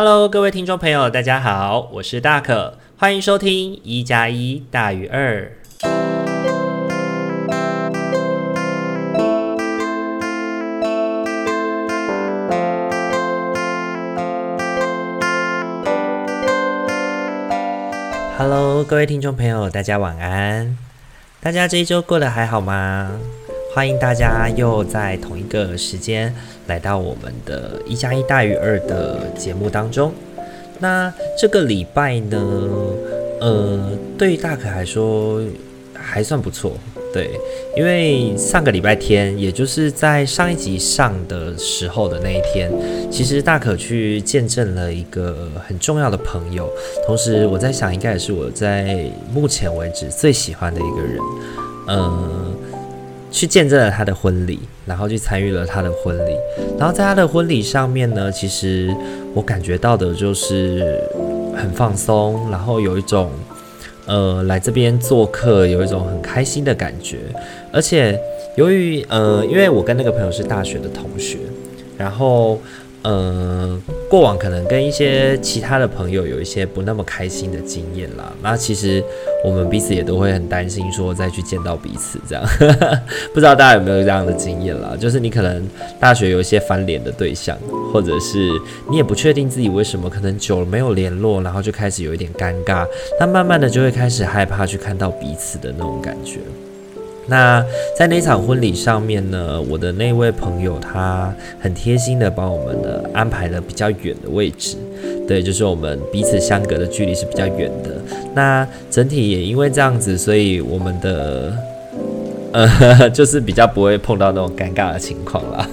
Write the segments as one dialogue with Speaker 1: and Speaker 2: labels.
Speaker 1: Hello，各位听众朋友，大家好，我是大可，欢迎收听一加一大于二。Hello，各位听众朋友，大家晚安。大家这一周过得还好吗？欢迎大家又在同一个时间来到我们的“一加一大于二”的节目当中。那这个礼拜呢，呃，对于大可来说还算不错，对，因为上个礼拜天，也就是在上一集上的时候的那一天，其实大可去见证了一个很重要的朋友，同时我在想，应该也是我在目前为止最喜欢的一个人，呃。去见证了他的婚礼，然后去参与了他的婚礼，然后在他的婚礼上面呢，其实我感觉到的就是很放松，然后有一种呃来这边做客，有一种很开心的感觉。而且由于呃，因为我跟那个朋友是大学的同学，然后。呃，过往可能跟一些其他的朋友有一些不那么开心的经验啦。那其实我们彼此也都会很担心，说再去见到彼此这样。不知道大家有没有这样的经验啦？就是你可能大学有一些翻脸的对象，或者是你也不确定自己为什么可能久了没有联络，然后就开始有一点尴尬。那慢慢的就会开始害怕去看到彼此的那种感觉。那在那场婚礼上面呢，我的那位朋友他很贴心的帮我们的安排了比较远的位置，对，就是我们彼此相隔的距离是比较远的。那整体也因为这样子，所以我们的呃，就是比较不会碰到那种尴尬的情况啦。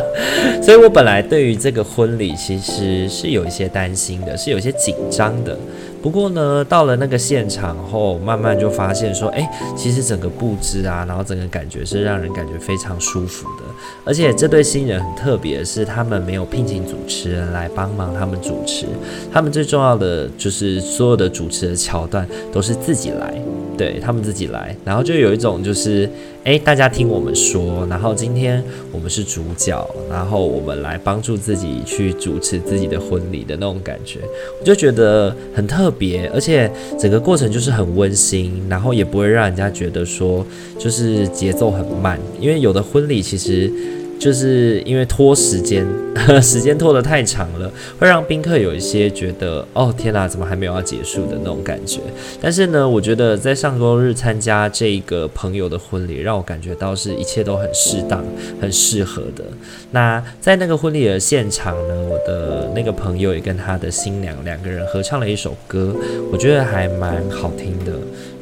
Speaker 1: 所以我本来对于这个婚礼其实是有一些担心的，是有一些紧张的。不过呢，到了那个现场后，慢慢就发现说，哎，其实整个布置啊，然后整个感觉是让人感觉非常舒服的。而且这对新人很特别是，他们没有聘请主持人来帮忙他们主持，他们最重要的就是所有的主持的桥段都是自己来。对，他们自己来，然后就有一种就是，哎，大家听我们说，然后今天我们是主角，然后我们来帮助自己去主持自己的婚礼的那种感觉，我就觉得很特别，而且整个过程就是很温馨，然后也不会让人家觉得说就是节奏很慢，因为有的婚礼其实。就是因为拖时间，时间拖得太长了，会让宾客有一些觉得，哦天哪，怎么还没有要结束的那种感觉。但是呢，我觉得在上周日参加这个朋友的婚礼，让我感觉到是一切都很适当、很适合的。那在那个婚礼的现场呢，我的那个朋友也跟他的新娘两个人合唱了一首歌，我觉得还蛮好听的。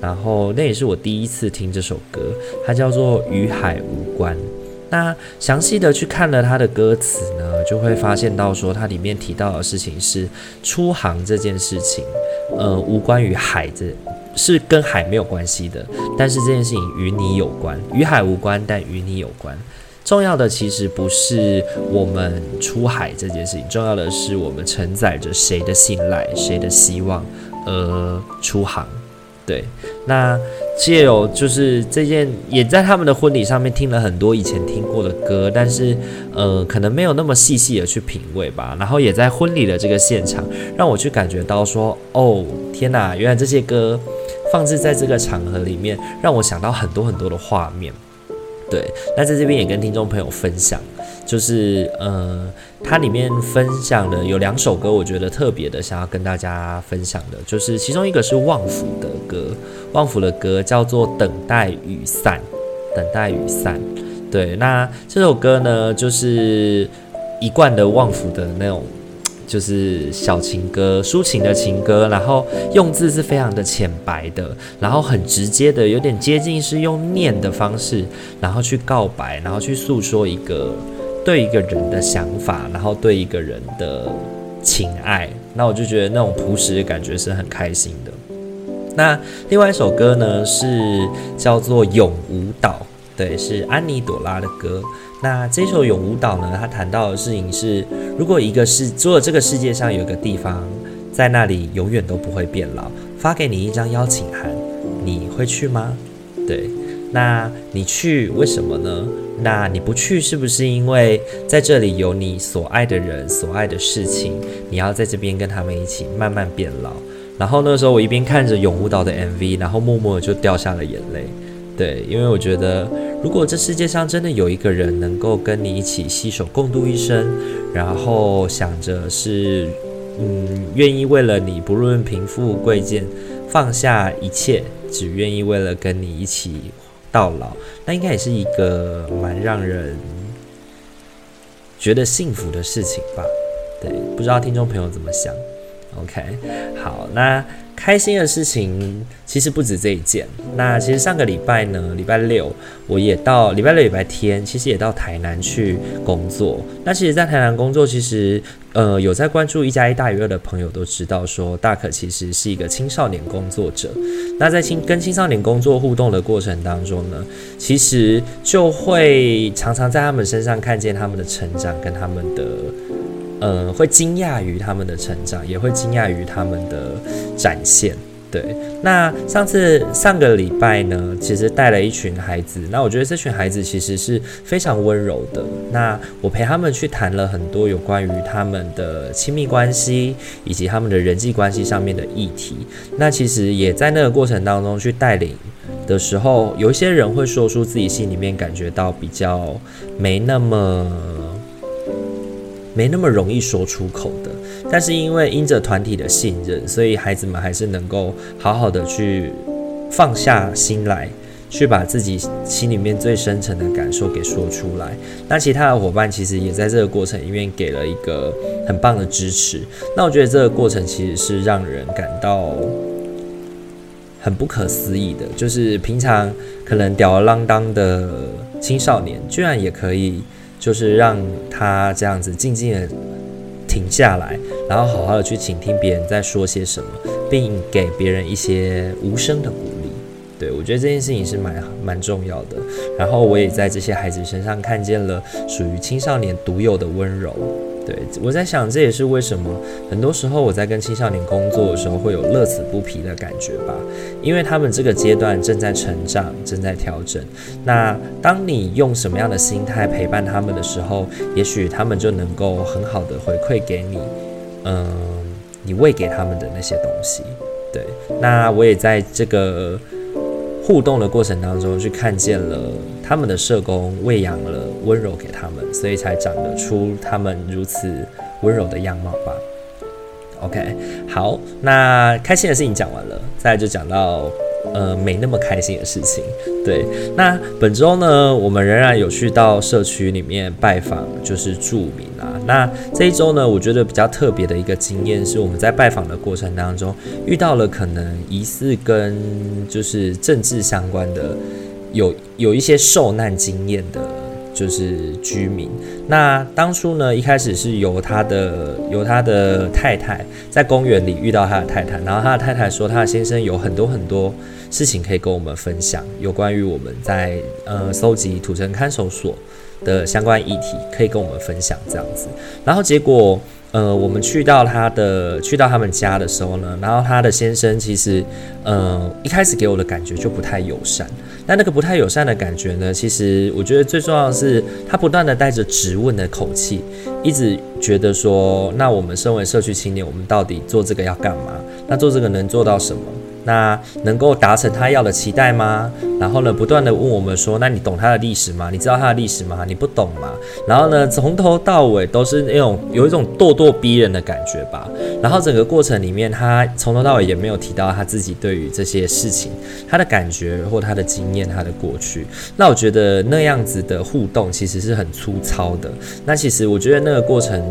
Speaker 1: 然后那也是我第一次听这首歌，它叫做《与海无关》。那详细的去看了他的歌词呢，就会发现到说，它里面提到的事情是出航这件事情，呃，无关于海，这是跟海没有关系的。但是这件事情与你有关，与海无关，但与你有关。重要的其实不是我们出海这件事情，重要的是我们承载着谁的信赖、谁的希望而出航。对，那。借由就是这件，也在他们的婚礼上面听了很多以前听过的歌，但是呃，可能没有那么细细的去品味吧。然后也在婚礼的这个现场，让我去感觉到说，哦，天哪，原来这些歌放置在这个场合里面，让我想到很多很多的画面。对，那在这边也跟听众朋友分享。就是呃，它里面分享的有两首歌，我觉得特别的想要跟大家分享的，就是其中一个是旺福的歌，旺福的歌叫做《等待雨散》，等待雨散。对，那这首歌呢，就是一贯的旺福的那种，就是小情歌，抒情的情歌，然后用字是非常的浅白的，然后很直接的，有点接近是用念的方式，然后去告白，然后去诉说一个。对一个人的想法，然后对一个人的情爱，那我就觉得那种朴实的感觉是很开心的。那另外一首歌呢，是叫做《永无岛》，对，是安妮朵拉的歌。那这首《永无岛》呢，它谈到的事情是，如果一个世，如果这个世界上有一个地方，在那里永远都不会变老，发给你一张邀请函，你会去吗？对。那你去为什么呢？那你不去是不是因为在这里有你所爱的人、所爱的事情？你要在这边跟他们一起慢慢变老。然后那时候我一边看着《永舞蹈》的 MV，然后默默就掉下了眼泪。对，因为我觉得，如果这世界上真的有一个人能够跟你一起携手共度一生，然后想着是，嗯，愿意为了你不论贫富贵贱，放下一切，只愿意为了跟你一起到老，那应该也是一个蛮让人觉得幸福的事情吧？对，不知道听众朋友怎么想？OK，好，那。开心的事情其实不止这一件。那其实上个礼拜呢，礼拜六我也到，礼拜六礼拜天其实也到台南去工作。那其实，在台南工作，其实呃有在关注一加一大于二的朋友都知道，说大可其实是一个青少年工作者。那在青跟青少年工作互动的过程当中呢，其实就会常常在他们身上看见他们的成长跟他们的。嗯，会惊讶于他们的成长，也会惊讶于他们的展现。对，那上次上个礼拜呢，其实带了一群孩子，那我觉得这群孩子其实是非常温柔的。那我陪他们去谈了很多有关于他们的亲密关系以及他们的人际关系上面的议题。那其实也在那个过程当中去带领的时候，有一些人会说出自己心里面感觉到比较没那么。没那么容易说出口的，但是因为因着团体的信任，所以孩子们还是能够好好的去放下心来，去把自己心里面最深层的感受给说出来。那其他的伙伴其实也在这个过程里面给了一个很棒的支持。那我觉得这个过程其实是让人感到很不可思议的，就是平常可能吊儿郎当的青少年，居然也可以。就是让他这样子静静的停下来，然后好好的去倾听别人在说些什么，并给别人一些无声的鼓励。对，我觉得这件事情是蛮蛮重要的。然后我也在这些孩子身上看见了属于青少年独有的温柔。对，我在想，这也是为什么很多时候我在跟青少年工作的时候会有乐此不疲的感觉吧，因为他们这个阶段正在成长，正在调整。那当你用什么样的心态陪伴他们的时候，也许他们就能够很好的回馈给你，嗯，你喂给他们的那些东西。对，那我也在这个。互动的过程当中，去看见了他们的社工喂养了温柔给他们，所以才长得出他们如此温柔的样貌吧。OK，好，那开心的事情讲完了，再来就讲到。呃，没那么开心的事情。对，那本周呢，我们仍然有去到社区里面拜访，就是住民啊。那这一周呢，我觉得比较特别的一个经验是，我们在拜访的过程当中，遇到了可能疑似跟就是政治相关的，有有一些受难经验的。就是居民。那当初呢，一开始是由他的由他的太太在公园里遇到他的太太，然后他的太太说，他的先生有很多很多事情可以跟我们分享，有关于我们在呃搜集土城看守所的相关议题，可以跟我们分享这样子。然后结果。呃，我们去到他的去到他们家的时候呢，然后他的先生其实，呃，一开始给我的感觉就不太友善。那那个不太友善的感觉呢，其实我觉得最重要的是，他不断的带着质问的口气，一直觉得说，那我们身为社区青年，我们到底做这个要干嘛？那做这个能做到什么？那能够达成他要的期待吗？然后呢，不断地问我们说：“那你懂他的历史吗？你知道他的历史吗？你不懂吗？”然后呢，从头到尾都是那种有一种咄咄逼人的感觉吧。然后整个过程里面，他从头到尾也没有提到他自己对于这些事情他的感觉或他的经验、他的过去。那我觉得那样子的互动其实是很粗糙的。那其实我觉得那个过程。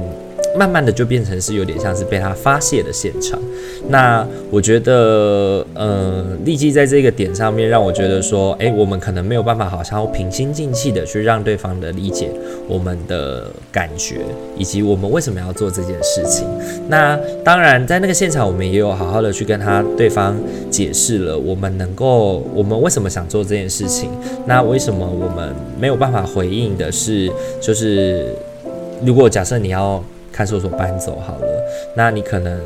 Speaker 1: 慢慢的就变成是有点像是被他发泄的现场。那我觉得，呃，立即在这个点上面让我觉得说，诶，我们可能没有办法好像平心静气的去让对方的理解我们的感觉，以及我们为什么要做这件事情。那当然，在那个现场，我们也有好好的去跟他对方解释了，我们能够，我们为什么想做这件事情。那为什么我们没有办法回应的是，就是如果假设你要。看守所搬走好了，那你可能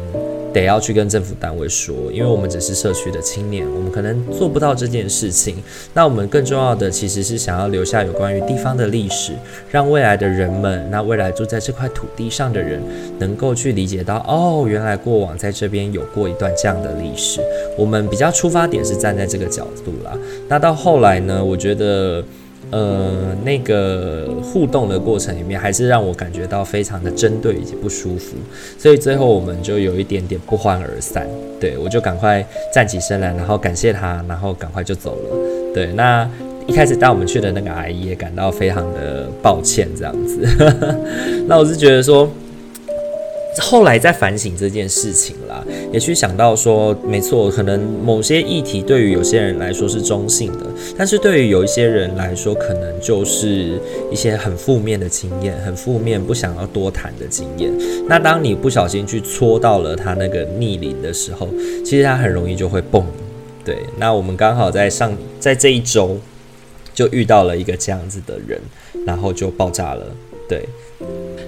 Speaker 1: 得要去跟政府单位说，因为我们只是社区的青年，我们可能做不到这件事情。那我们更重要的其实是想要留下有关于地方的历史，让未来的人们，那未来住在这块土地上的人，能够去理解到，哦，原来过往在这边有过一段这样的历史。我们比较出发点是站在这个角度啦。那到后来呢，我觉得。呃，那个互动的过程里面，还是让我感觉到非常的针对以及不舒服，所以最后我们就有一点点不欢而散。对，我就赶快站起身来，然后感谢他，然后赶快就走了。对，那一开始带我们去的那个阿姨也感到非常的抱歉，这样子。那我是觉得说。后来在反省这件事情啦，也去想到说，没错，可能某些议题对于有些人来说是中性的，但是对于有一些人来说，可能就是一些很负面的经验，很负面，不想要多谈的经验。那当你不小心去戳到了他那个逆鳞的时候，其实他很容易就会蹦。对，那我们刚好在上，在这一周就遇到了一个这样子的人，然后就爆炸了。对。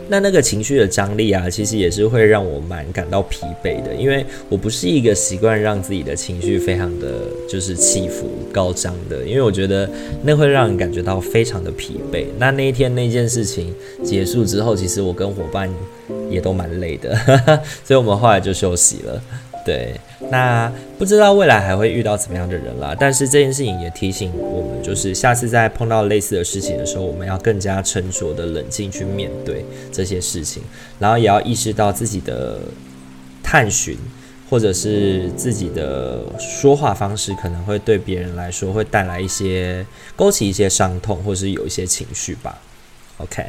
Speaker 1: 那那个情绪的张力啊，其实也是会让我蛮感到疲惫的，因为我不是一个习惯让自己的情绪非常的就是起伏高涨的，因为我觉得那会让人感觉到非常的疲惫。那那一天那件事情结束之后，其实我跟伙伴也都蛮累的，所以我们后来就休息了。对，那不知道未来还会遇到怎么样的人啦。但是这件事情也提醒我们，就是下次再碰到类似的事情的时候，我们要更加沉着的冷静去面对这些事情，然后也要意识到自己的探寻或者是自己的说话方式，可能会对别人来说会带来一些勾起一些伤痛，或是有一些情绪吧。OK，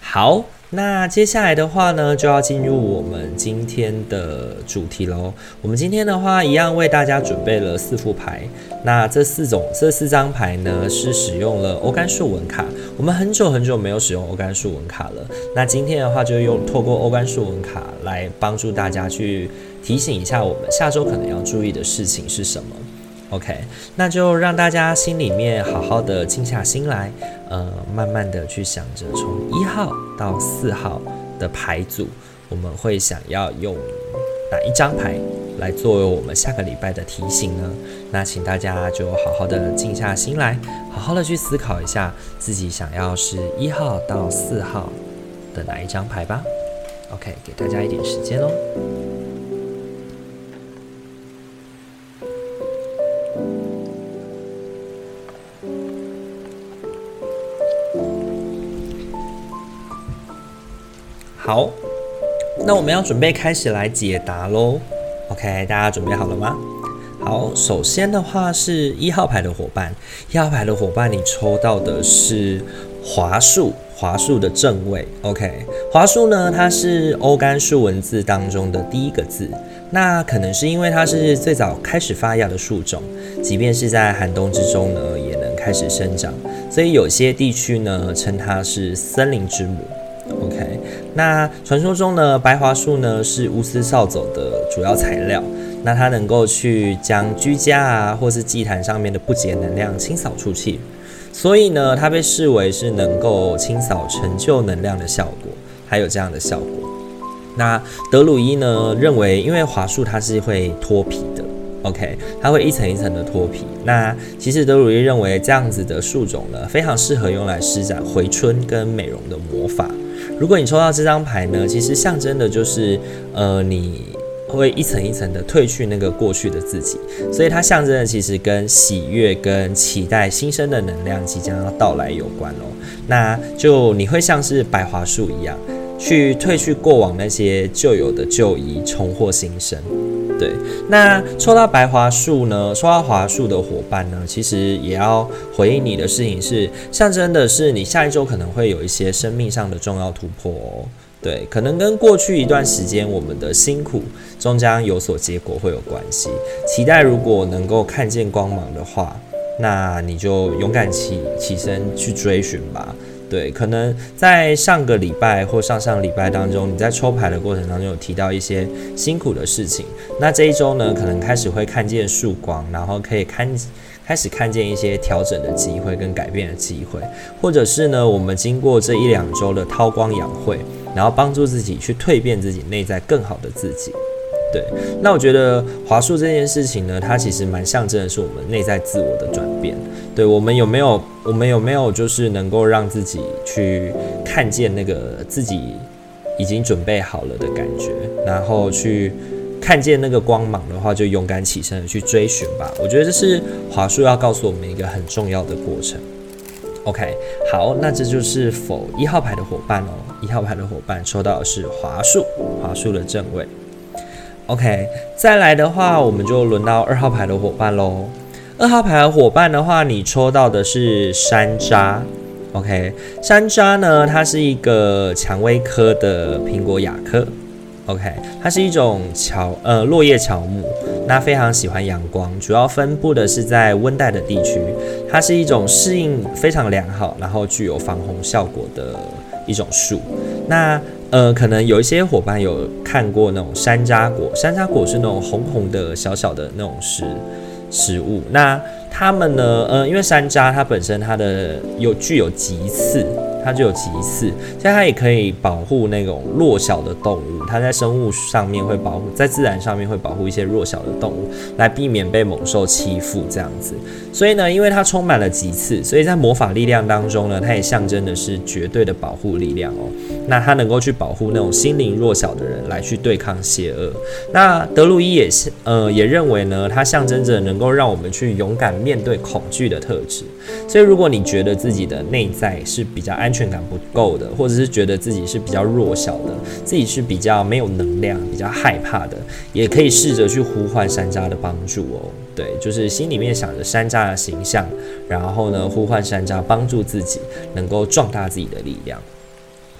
Speaker 1: 好。那接下来的话呢，就要进入我们今天的主题喽。我们今天的话，一样为大家准备了四副牌。那这四种、这四张牌呢，是使用了欧甘树纹卡。我们很久很久没有使用欧甘树纹卡了。那今天的话，就用透过欧甘树纹卡来帮助大家去提醒一下我们下周可能要注意的事情是什么。OK，那就让大家心里面好好的静下心来，呃，慢慢的去想着从一号到四号的牌组，我们会想要用哪一张牌来作为我们下个礼拜的提醒呢？那请大家就好好的静下心来，好好的去思考一下自己想要是一号到四号的哪一张牌吧。OK，给大家一点时间喽。好，那我们要准备开始来解答喽。OK，大家准备好了吗？好，首先的话是一号牌的伙伴，一号牌的伙伴，你抽到的是华树，华树的正位。OK，华树呢，它是欧甘树文字当中的第一个字，那可能是因为它是最早开始发芽的树种，即便是在寒冬之中呢，也能开始生长，所以有些地区呢称它是森林之母。OK，那传说中呢，白桦树呢是巫师扫帚的主要材料，那它能够去将居家啊或是祭坛上面的不洁能量清扫出去，所以呢，它被视为是能够清扫成就能量的效果，还有这样的效果。那德鲁伊呢认为，因为桦树它是会脱皮的，OK，它会一层一层的脱皮。那其实德鲁伊认为这样子的树种呢，非常适合用来施展回春跟美容的魔法。如果你抽到这张牌呢，其实象征的就是，呃，你会一层一层的褪去那个过去的自己，所以它象征的其实跟喜悦、跟期待新生的能量即将要到来有关哦。那就你会像是白桦树一样，去褪去过往那些旧有的旧衣，重获新生。对，那抽到白桦树呢？抽到桦树的伙伴呢？其实也要回应你的事情是，象征的是你下一周可能会有一些生命上的重要突破哦。对，可能跟过去一段时间我们的辛苦终将有所结果会有关系。期待如果能够看见光芒的话，那你就勇敢起起身去追寻吧。对，可能在上个礼拜或上上礼拜当中，你在抽牌的过程当中有提到一些辛苦的事情。那这一周呢，可能开始会看见曙光，然后可以看开始看见一些调整的机会跟改变的机会，或者是呢，我们经过这一两周的韬光养晦，然后帮助自己去蜕变自己内在更好的自己。对，那我觉得华硕这件事情呢，它其实蛮象征的是我们内在自我的转变。对，我们有没有，我们有没有就是能够让自己去看见那个自己已经准备好了的感觉，然后去看见那个光芒的话，就勇敢起身去追寻吧。我觉得这是华硕要告诉我们一个很重要的过程。OK，好，那这就是否一号牌的伙伴哦。一号牌的伙伴抽到的是华硕，华硕的正位。OK，再来的话，我们就轮到二号牌的伙伴喽。二号牌的伙伴的话，你抽到的是山楂。OK，山楂呢，它是一个蔷薇科的苹果亚科。OK，它是一种乔呃落叶乔木，那非常喜欢阳光，主要分布的是在温带的地区。它是一种适应非常良好，然后具有防洪效果的一种树。那呃，可能有一些伙伴有看过那种山楂果，山楂果是那种红红的小小的那种食食物。那它们呢，呃，因为山楂它本身它的有具有棘刺。它就有棘刺，所以它也可以保护那种弱小的动物。它在生物上面会保护，在自然上面会保护一些弱小的动物，来避免被猛兽欺负这样子。所以呢，因为它充满了棘刺，所以在魔法力量当中呢，它也象征的是绝对的保护力量哦。那它能够去保护那种心灵弱小的人，来去对抗邪恶。那德鲁伊也是，呃，也认为呢，它象征着能够让我们去勇敢面对恐惧的特质。所以，如果你觉得自己的内在是比较安安全感不够的，或者是觉得自己是比较弱小的，自己是比较没有能量、比较害怕的，也可以试着去呼唤山楂的帮助哦。对，就是心里面想着山楂的形象，然后呢，呼唤山楂帮助自己，能够壮大自己的力量。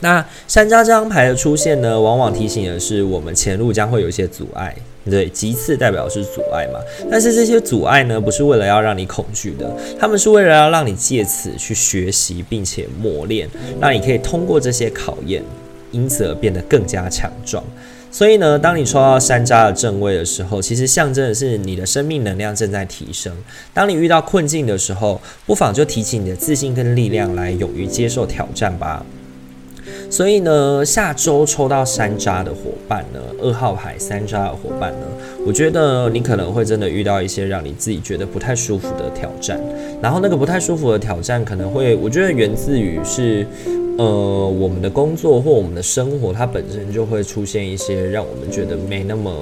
Speaker 1: 那山楂这张牌的出现呢，往往提醒的是我们前路将会有一些阻碍。对，棘刺代表是阻碍嘛，但是这些阻碍呢，不是为了要让你恐惧的，他们是为了要让你借此去学习，并且磨练，让你可以通过这些考验，因此而变得更加强壮。所以呢，当你抽到山楂的正位的时候，其实象征的是你的生命能量正在提升。当你遇到困境的时候，不妨就提起你的自信跟力量来，勇于接受挑战吧。所以呢，下周抽到山楂的伙伴呢，二号牌山楂的伙伴呢，我觉得你可能会真的遇到一些让你自己觉得不太舒服的挑战。然后那个不太舒服的挑战，可能会我觉得源自于是，呃，我们的工作或我们的生活，它本身就会出现一些让我们觉得没那么。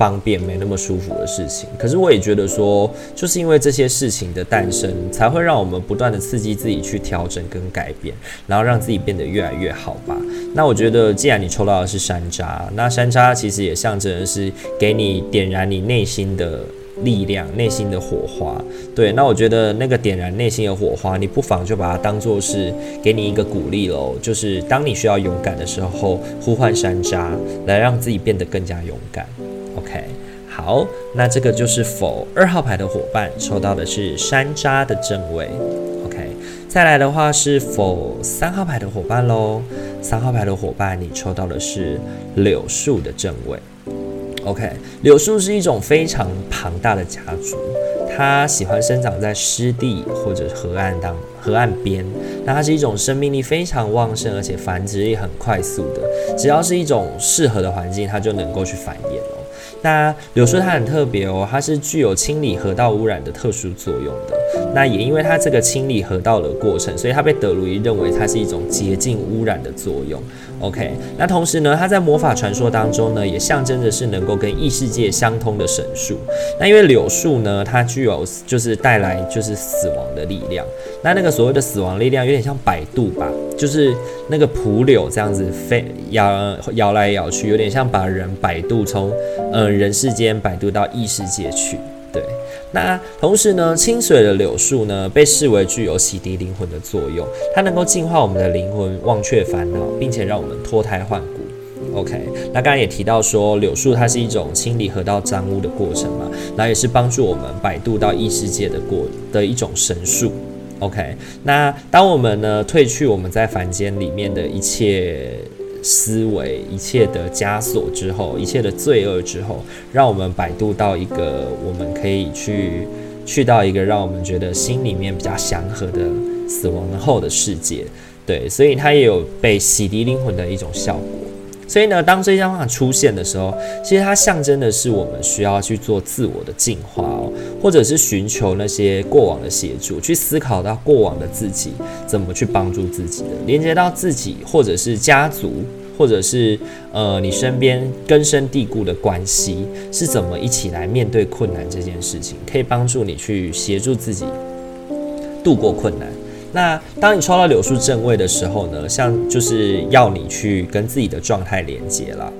Speaker 1: 方便没那么舒服的事情，可是我也觉得说，就是因为这些事情的诞生，才会让我们不断的刺激自己去调整跟改变，然后让自己变得越来越好吧。那我觉得，既然你抽到的是山楂，那山楂其实也象征的是给你点燃你内心的力量、内心的火花。对，那我觉得那个点燃内心的火花，你不妨就把它当做是给你一个鼓励喽，就是当你需要勇敢的时候，呼唤山楂来让自己变得更加勇敢。OK，好，那这个就是否二号牌的伙伴抽到的是山楂的正位。OK，再来的话是否三号牌的伙伴喽？三号牌的伙伴，你抽到的是柳树的正位。OK，柳树是一种非常庞大的家族，它喜欢生长在湿地或者河岸当河岸边。那它是一种生命力非常旺盛，而且繁殖力很快速的。只要是一种适合的环境，它就能够去繁衍哦。那柳树它很特别哦，它是具有清理河道污染的特殊作用的。那也因为它这个清理河道的过程，所以它被德鲁伊认为它是一种洁净污染的作用。OK，那同时呢，它在魔法传说当中呢，也象征着是能够跟异世界相通的神树。那因为柳树呢，它具有就是带来就是死亡的力量。那那个所谓的死亡力量有点像百度吧，就是那个蒲柳这样子飞摇摇来摇去，有点像把人摆渡从呃人世间摆渡到异世界去。对，那同时呢，清水的柳树呢，被视为具有洗涤灵魂的作用，它能够净化我们的灵魂，忘却烦恼，并且让我们脱胎换骨。OK，那刚刚也提到说，柳树它是一种清理河道脏污的过程嘛，那也是帮助我们摆渡到异世界的过的一种神树。OK，那当我们呢褪去我们在凡间里面的一切。思维一切的枷锁之后，一切的罪恶之后，让我们摆渡到一个我们可以去去到一个让我们觉得心里面比较祥和的死亡后的世界。对，所以它也有被洗涤灵魂的一种效果。所以呢，当这张画出现的时候，其实它象征的是我们需要去做自我的进化哦，或者是寻求那些过往的协助，去思考到过往的自己怎么去帮助自己的，连接到自己或者是家族。或者是呃，你身边根深蒂固的关系是怎么一起来面对困难这件事情，可以帮助你去协助自己度过困难。那当你抽到柳树正位的时候呢，像就是要你去跟自己的状态连接了。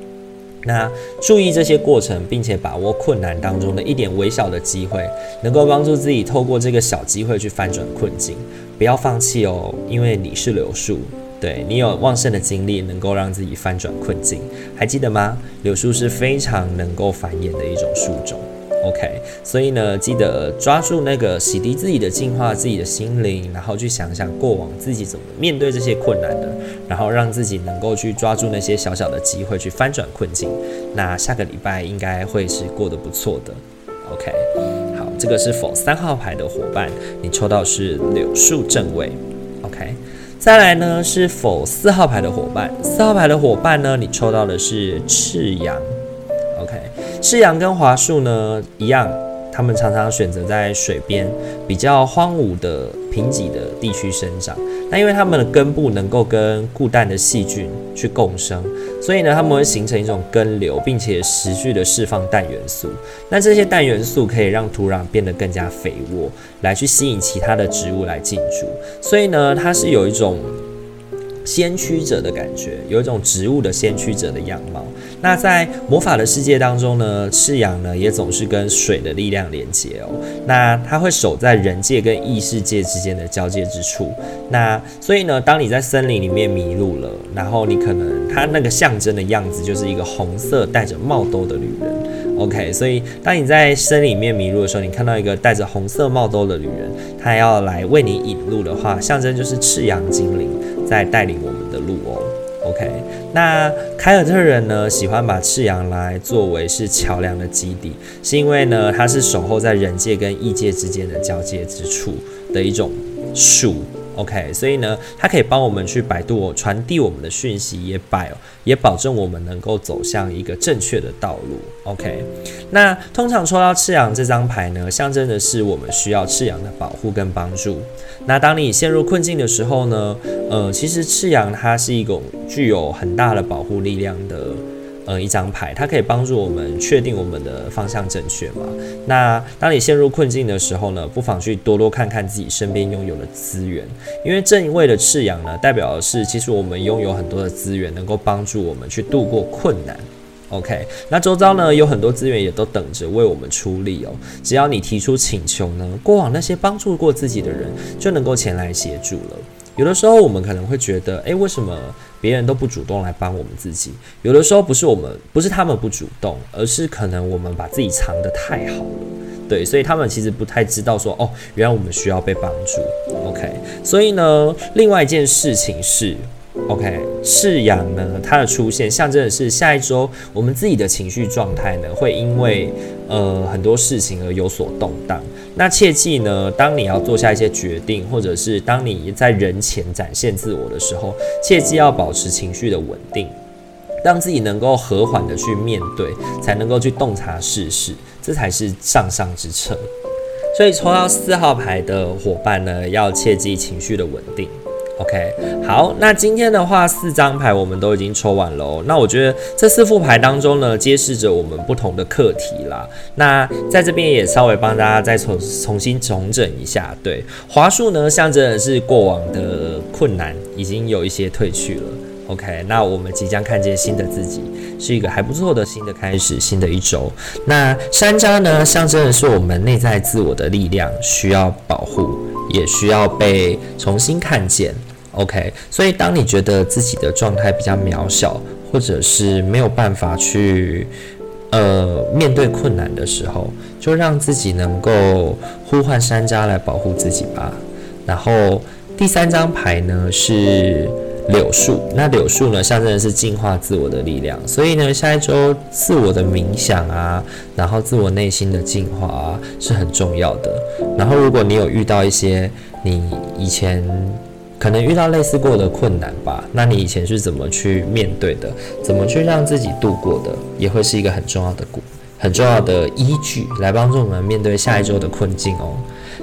Speaker 1: 那注意这些过程，并且把握困难当中的一点微小的机会，能够帮助自己透过这个小机会去翻转困境，不要放弃哦，因为你是柳树。对，你有旺盛的精力，能够让自己翻转困境，还记得吗？柳树是非常能够繁衍的一种树种。OK，所以呢，记得抓住那个洗涤自己的、净化自己的心灵，然后去想想过往自己怎么面对这些困难的，然后让自己能够去抓住那些小小的机会去翻转困境。那下个礼拜应该会是过得不错的。OK，好，这个是否三号牌的伙伴，你抽到是柳树正位。OK。再来呢，是否四号牌的伙伴？四号牌的伙伴呢，你抽到的是赤阳。赤阳跟樺树呢一样，它们常常选择在水边比较荒芜的贫瘠的地区生长。那因为它们的根部能够跟固氮的细菌去共生。所以呢，它们会形成一种根瘤，并且持续的释放氮元素。那这些氮元素可以让土壤变得更加肥沃，来去吸引其他的植物来进驻。所以呢，它是有一种先驱者的感觉，有一种植物的先驱者的样貌。那在魔法的世界当中呢，赤阳呢也总是跟水的力量连接哦。那它会守在人界跟异世界之间的交界之处。那所以呢，当你在森林里面迷路了，然后你可能它那个象征的样子就是一个红色戴着帽兜的女人。OK，所以当你在森林里面迷路的时候，你看到一个戴着红色帽兜的女人，她要来为你引路的话，象征就是赤阳精灵在带领我们的路哦。OK，那凯尔特人呢，喜欢把赤阳来作为是桥梁的基地，是因为呢，它是守候在人界跟异界之间的交界之处的一种树。OK，所以呢，它可以帮我们去摆渡、传递我们的讯息，也保也保证我们能够走向一个正确的道路。OK，那通常抽到赤阳这张牌呢，象征的是我们需要赤阳的保护跟帮助。那当你陷入困境的时候呢，呃，其实赤阳它是一种具有很大的保护力量的。呃，一张牌，它可以帮助我们确定我们的方向正确嘛。那当你陷入困境的时候呢，不妨去多多看看自己身边拥有的资源，因为正位的赤阳呢，代表的是其实我们拥有很多的资源，能够帮助我们去度过困难。OK，那周遭呢有很多资源也都等着为我们出力哦。只要你提出请求呢，过往那些帮助过自己的人就能够前来协助了。有的时候我们可能会觉得，诶，为什么？别人都不主动来帮我们自己，有的时候不是我们，不是他们不主动，而是可能我们把自己藏得太好了，对，所以他们其实不太知道说，哦，原来我们需要被帮助，OK，所以呢，另外一件事情是。OK，赤阳呢，它的出现象征的是下一周我们自己的情绪状态呢，会因为呃很多事情而有所动荡。那切记呢，当你要做下一些决定，或者是当你在人前展现自我的时候，切记要保持情绪的稳定，让自己能够和缓的去面对，才能够去洞察世事，这才是上上之策。所以抽到四号牌的伙伴呢，要切记情绪的稳定。OK，好，那今天的话，四张牌我们都已经抽完了。那我觉得这四副牌当中呢，揭示着我们不同的课题啦。那在这边也稍微帮大家再重重新重整一下。对，华树呢，象征的是过往的困难已经有一些退去了。OK，那我们即将看见新的自己，是一个还不错的新的开始，新的一周。那山楂呢，象征的是我们内在自我的力量需要保护，也需要被重新看见。OK，所以当你觉得自己的状态比较渺小，或者是没有办法去呃面对困难的时候，就让自己能够呼唤山楂来保护自己吧。然后第三张牌呢是柳树，那柳树呢象征的是净化自我的力量，所以呢下一周自我的冥想啊，然后自我内心的净化啊是很重要的。然后如果你有遇到一些你以前可能遇到类似过的困难吧。那你以前是怎么去面对的？怎么去让自己度过的？也会是一个很重要的，很重要的依据，来帮助我们面对下一周的困境哦。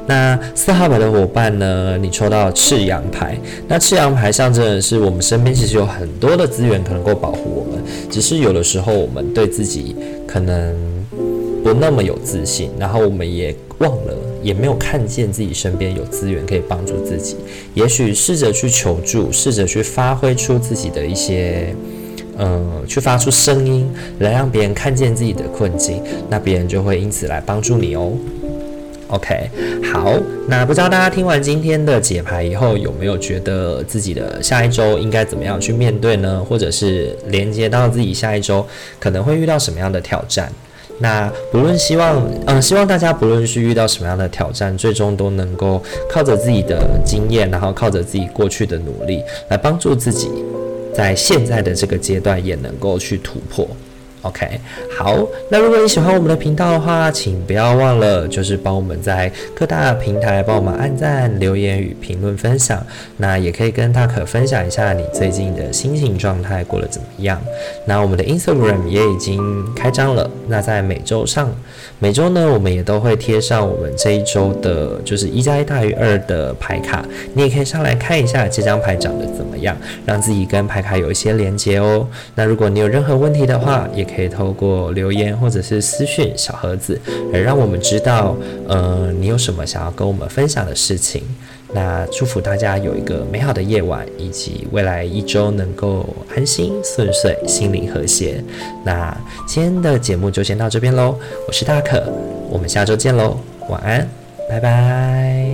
Speaker 1: 那四号牌的伙伴呢？你抽到赤羊牌，那赤羊牌象征的是我们身边其实有很多的资源，可能够保护我们，只是有的时候我们对自己可能不那么有自信，然后我们也忘了，也没有看见自己身边有资源可以帮助自己。也许试着去求助，试着去发挥出自己的一些，嗯，去发出声音，来让别人看见自己的困境，那别人就会因此来帮助你哦。OK，好，那不知道大家听完今天的解牌以后，有没有觉得自己的下一周应该怎么样去面对呢？或者是连接到自己下一周可能会遇到什么样的挑战？那不论希望，嗯，希望大家不论是遇到什么样的挑战，最终都能够靠着自己的经验，然后靠着自己过去的努力，来帮助自己在现在的这个阶段也能够去突破。OK，好，那如果你喜欢我们的频道的话，请不要忘了，就是帮我们在各大平台帮我们按赞、留言与评论分享。那也可以跟大可分享一下你最近的心情状态过得怎么样。那我们的 Instagram 也已经开张了。那在每周上，每周呢，我们也都会贴上我们这一周的，就是一加一大于二的牌卡。你也可以上来看一下这张牌长得怎么样，让自己跟牌卡有一些连接哦。那如果你有任何问题的话，也可以。可以透过留言或者是私讯小盒子，来让我们知道，呃，你有什么想要跟我们分享的事情。那祝福大家有一个美好的夜晚，以及未来一周能够安心顺遂，心灵和谐。那今天的节目就先到这边喽，我是大可，我们下周见喽，晚安，拜拜。